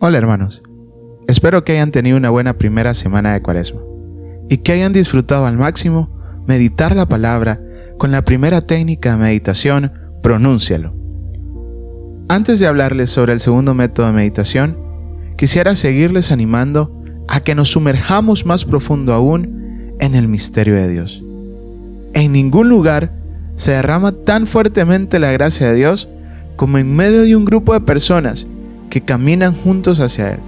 Hola hermanos, espero que hayan tenido una buena primera semana de cuaresma y que hayan disfrutado al máximo meditar la palabra con la primera técnica de meditación, pronúncialo. Antes de hablarles sobre el segundo método de meditación, quisiera seguirles animando a que nos sumerjamos más profundo aún en el misterio de Dios. En ningún lugar se derrama tan fuertemente la gracia de Dios como en medio de un grupo de personas que caminan juntos hacia Él.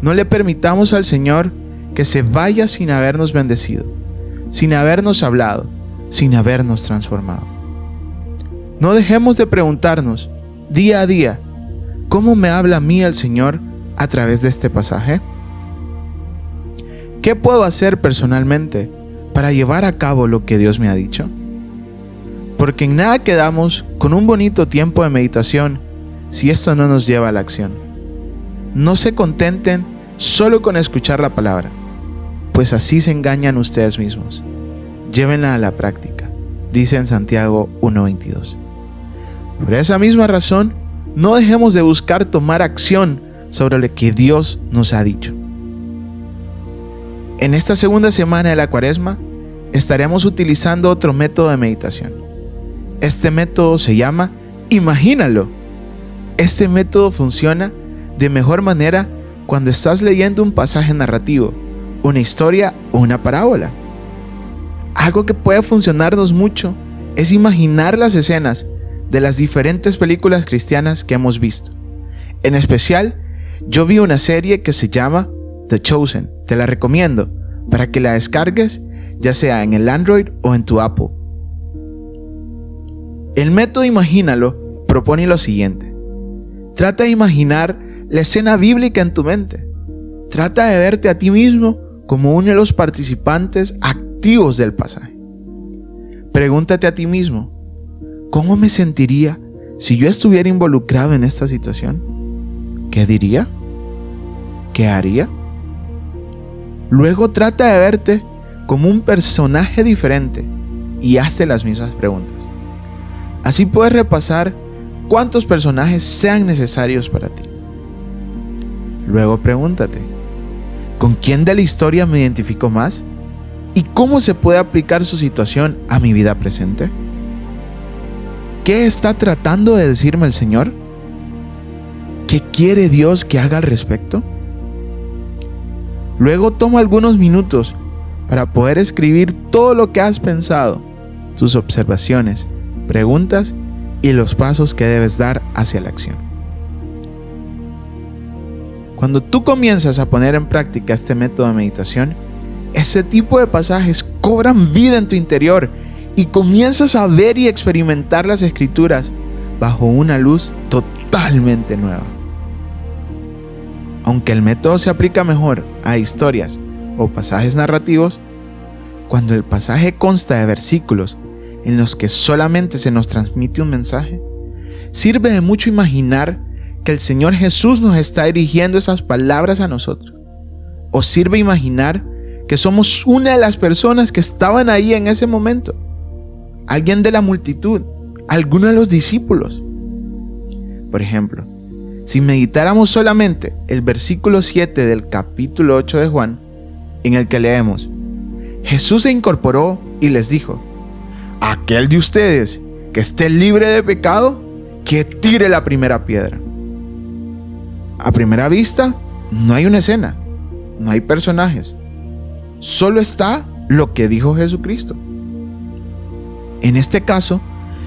No le permitamos al Señor que se vaya sin habernos bendecido, sin habernos hablado, sin habernos transformado. No dejemos de preguntarnos día a día, ¿cómo me habla a mí el Señor a través de este pasaje? ¿Qué puedo hacer personalmente para llevar a cabo lo que Dios me ha dicho? Porque en nada quedamos con un bonito tiempo de meditación si esto no nos lleva a la acción. No se contenten solo con escuchar la palabra, pues así se engañan ustedes mismos. Llévenla a la práctica, dice en Santiago 1.22. Por esa misma razón, no dejemos de buscar tomar acción sobre lo que Dios nos ha dicho. En esta segunda semana de la cuaresma, estaremos utilizando otro método de meditación. Este método se llama Imagínalo este método funciona de mejor manera cuando estás leyendo un pasaje narrativo, una historia o una parábola. Algo que puede funcionarnos mucho es imaginar las escenas de las diferentes películas cristianas que hemos visto. En especial, yo vi una serie que se llama The Chosen. Te la recomiendo para que la descargues ya sea en el Android o en tu Apple. El método Imagínalo propone lo siguiente. Trata de imaginar la escena bíblica en tu mente. Trata de verte a ti mismo como uno de los participantes activos del pasaje. Pregúntate a ti mismo, ¿cómo me sentiría si yo estuviera involucrado en esta situación? ¿Qué diría? ¿Qué haría? Luego trata de verte como un personaje diferente y hazte las mismas preguntas. Así puedes repasar cuántos personajes sean necesarios para ti. Luego pregúntate, ¿con quién de la historia me identifico más? ¿Y cómo se puede aplicar su situación a mi vida presente? ¿Qué está tratando de decirme el Señor? ¿Qué quiere Dios que haga al respecto? Luego toma algunos minutos para poder escribir todo lo que has pensado, tus observaciones, preguntas y los pasos que debes dar hacia la acción. Cuando tú comienzas a poner en práctica este método de meditación, ese tipo de pasajes cobran vida en tu interior y comienzas a ver y experimentar las escrituras bajo una luz totalmente nueva. Aunque el método se aplica mejor a historias o pasajes narrativos, cuando el pasaje consta de versículos en los que solamente se nos transmite un mensaje, sirve de mucho imaginar que el Señor Jesús nos está dirigiendo esas palabras a nosotros. O sirve imaginar que somos una de las personas que estaban ahí en ese momento. Alguien de la multitud, alguno de los discípulos. Por ejemplo, si meditáramos solamente el versículo 7 del capítulo 8 de Juan, en el que leemos, Jesús se incorporó y les dijo, aquel de ustedes que esté libre de pecado, que tire la primera piedra. A primera vista, no hay una escena, no hay personajes, solo está lo que dijo Jesucristo. En este caso,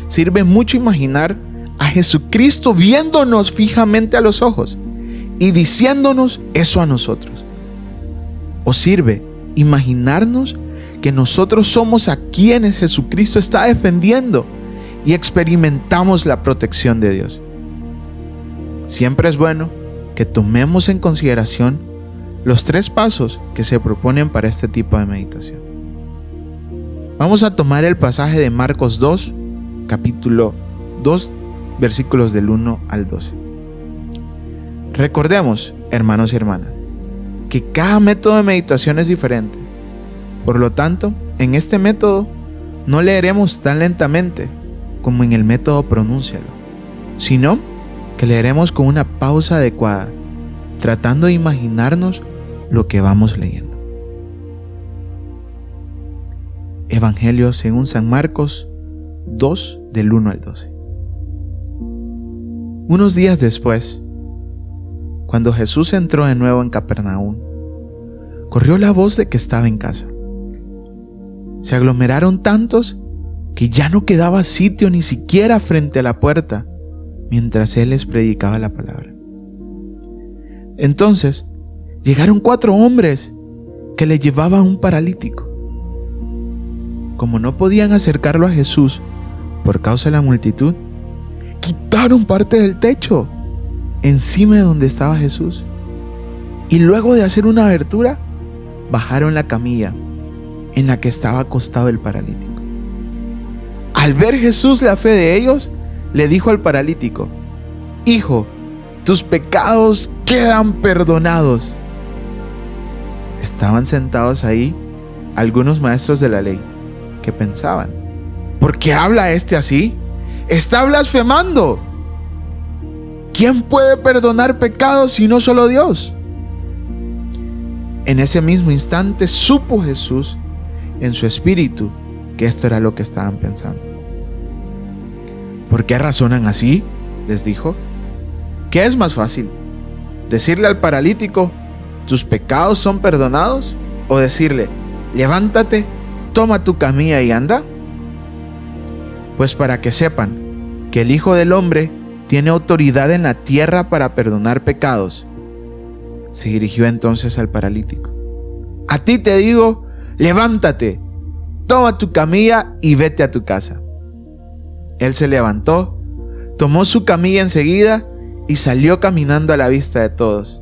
sirve mucho imaginar a Jesucristo viéndonos fijamente a los ojos y diciéndonos eso a nosotros. O sirve imaginarnos que nosotros somos a quienes Jesucristo está defendiendo y experimentamos la protección de Dios. Siempre es bueno que tomemos en consideración los tres pasos que se proponen para este tipo de meditación. Vamos a tomar el pasaje de Marcos 2, capítulo 2, versículos del 1 al 12. Recordemos, hermanos y hermanas, que cada método de meditación es diferente por lo tanto, en este método no leeremos tan lentamente como en el método pronúncialo, sino que leeremos con una pausa adecuada tratando de imaginarnos lo que vamos leyendo. Evangelio según San Marcos 2 del 1 al 12. Unos días después, cuando Jesús entró de nuevo en Capernaum, corrió la voz de que estaba en casa. Se aglomeraron tantos que ya no quedaba sitio ni siquiera frente a la puerta mientras él les predicaba la palabra. Entonces llegaron cuatro hombres que le llevaban un paralítico. Como no podían acercarlo a Jesús por causa de la multitud, quitaron parte del techo encima de donde estaba Jesús. Y luego de hacer una abertura, bajaron la camilla en la que estaba acostado el paralítico. Al ver Jesús la fe de ellos, le dijo al paralítico, Hijo, tus pecados quedan perdonados. Estaban sentados ahí algunos maestros de la ley que pensaban, ¿por qué habla este así? Está blasfemando. ¿Quién puede perdonar pecados si no solo Dios? En ese mismo instante supo Jesús en su espíritu que esto era lo que estaban pensando. ¿Por qué razonan así? les dijo. ¿Qué es más fácil? ¿Decirle al paralítico, tus pecados son perdonados? ¿O decirle, levántate, toma tu camilla y anda? Pues para que sepan que el Hijo del Hombre tiene autoridad en la tierra para perdonar pecados. Se dirigió entonces al paralítico. A ti te digo, levántate, toma tu camilla y vete a tu casa. Él se levantó, tomó su camilla enseguida y salió caminando a la vista de todos.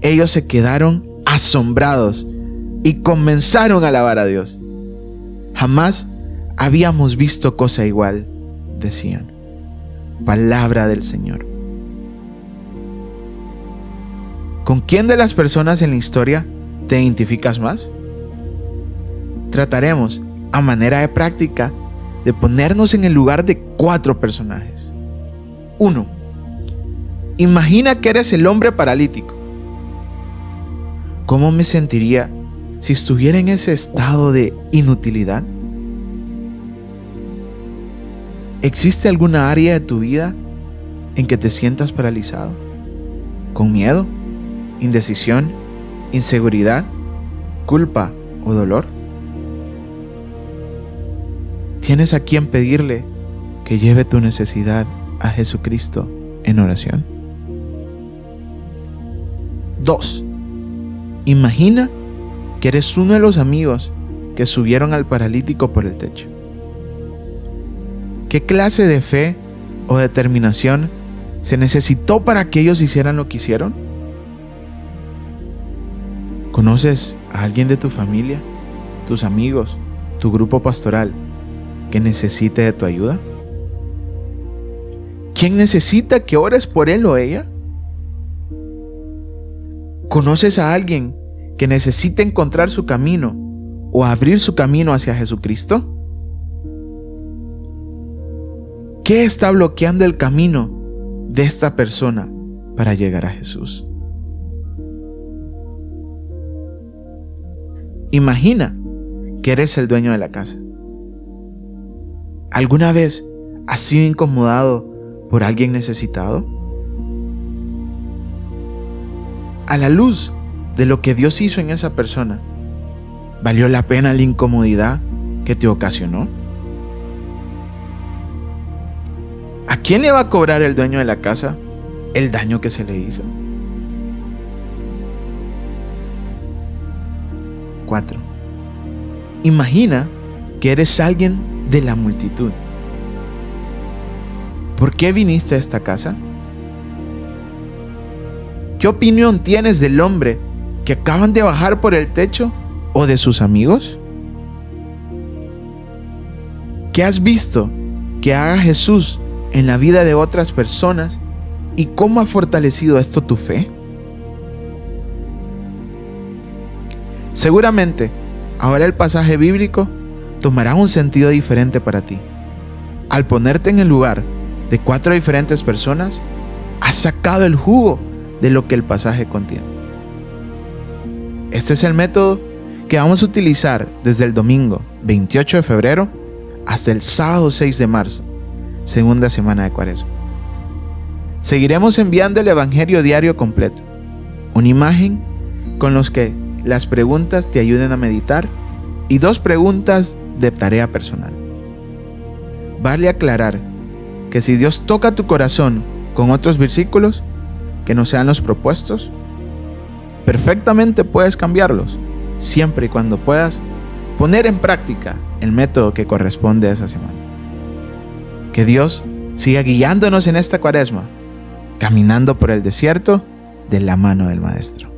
Ellos se quedaron asombrados y comenzaron a alabar a Dios. Jamás habíamos visto cosa igual, decían. Palabra del Señor. ¿Con quién de las personas en la historia te identificas más? Trataremos, a manera de práctica, de ponernos en el lugar de cuatro personajes. 1. Imagina que eres el hombre paralítico. ¿Cómo me sentiría si estuviera en ese estado de inutilidad? ¿Existe alguna área de tu vida en que te sientas paralizado? ¿Con miedo? ¿Indecisión? ¿Inseguridad? ¿Culpa o dolor? ¿Tienes a quien pedirle que lleve tu necesidad a Jesucristo en oración? 2. Imagina que eres uno de los amigos que subieron al paralítico por el techo. ¿Qué clase de fe o determinación se necesitó para que ellos hicieran lo que hicieron? ¿Conoces a alguien de tu familia, tus amigos, tu grupo pastoral que necesite de tu ayuda? ¿Quién necesita que ores por él o ella? ¿Conoces a alguien que necesite encontrar su camino o abrir su camino hacia Jesucristo? ¿Qué está bloqueando el camino de esta persona para llegar a Jesús? Imagina que eres el dueño de la casa. ¿Alguna vez has sido incomodado por alguien necesitado? A la luz de lo que Dios hizo en esa persona, ¿valió la pena la incomodidad que te ocasionó? ¿A quién le va a cobrar el dueño de la casa el daño que se le hizo? 4. Imagina que eres alguien de la multitud. ¿Por qué viniste a esta casa? ¿Qué opinión tienes del hombre que acaban de bajar por el techo o de sus amigos? ¿Qué has visto que haga Jesús en la vida de otras personas y cómo ha fortalecido esto tu fe? Seguramente, ahora el pasaje bíblico tomará un sentido diferente para ti. Al ponerte en el lugar de cuatro diferentes personas, has sacado el jugo de lo que el pasaje contiene. Este es el método que vamos a utilizar desde el domingo 28 de febrero hasta el sábado 6 de marzo, segunda semana de Cuaresma. Seguiremos enviando el Evangelio diario completo, una imagen con los que las preguntas te ayuden a meditar y dos preguntas de tarea personal. Vale aclarar que si Dios toca tu corazón con otros versículos que no sean los propuestos, perfectamente puedes cambiarlos, siempre y cuando puedas poner en práctica el método que corresponde a esa semana. Que Dios siga guiándonos en esta cuaresma, caminando por el desierto de la mano del Maestro.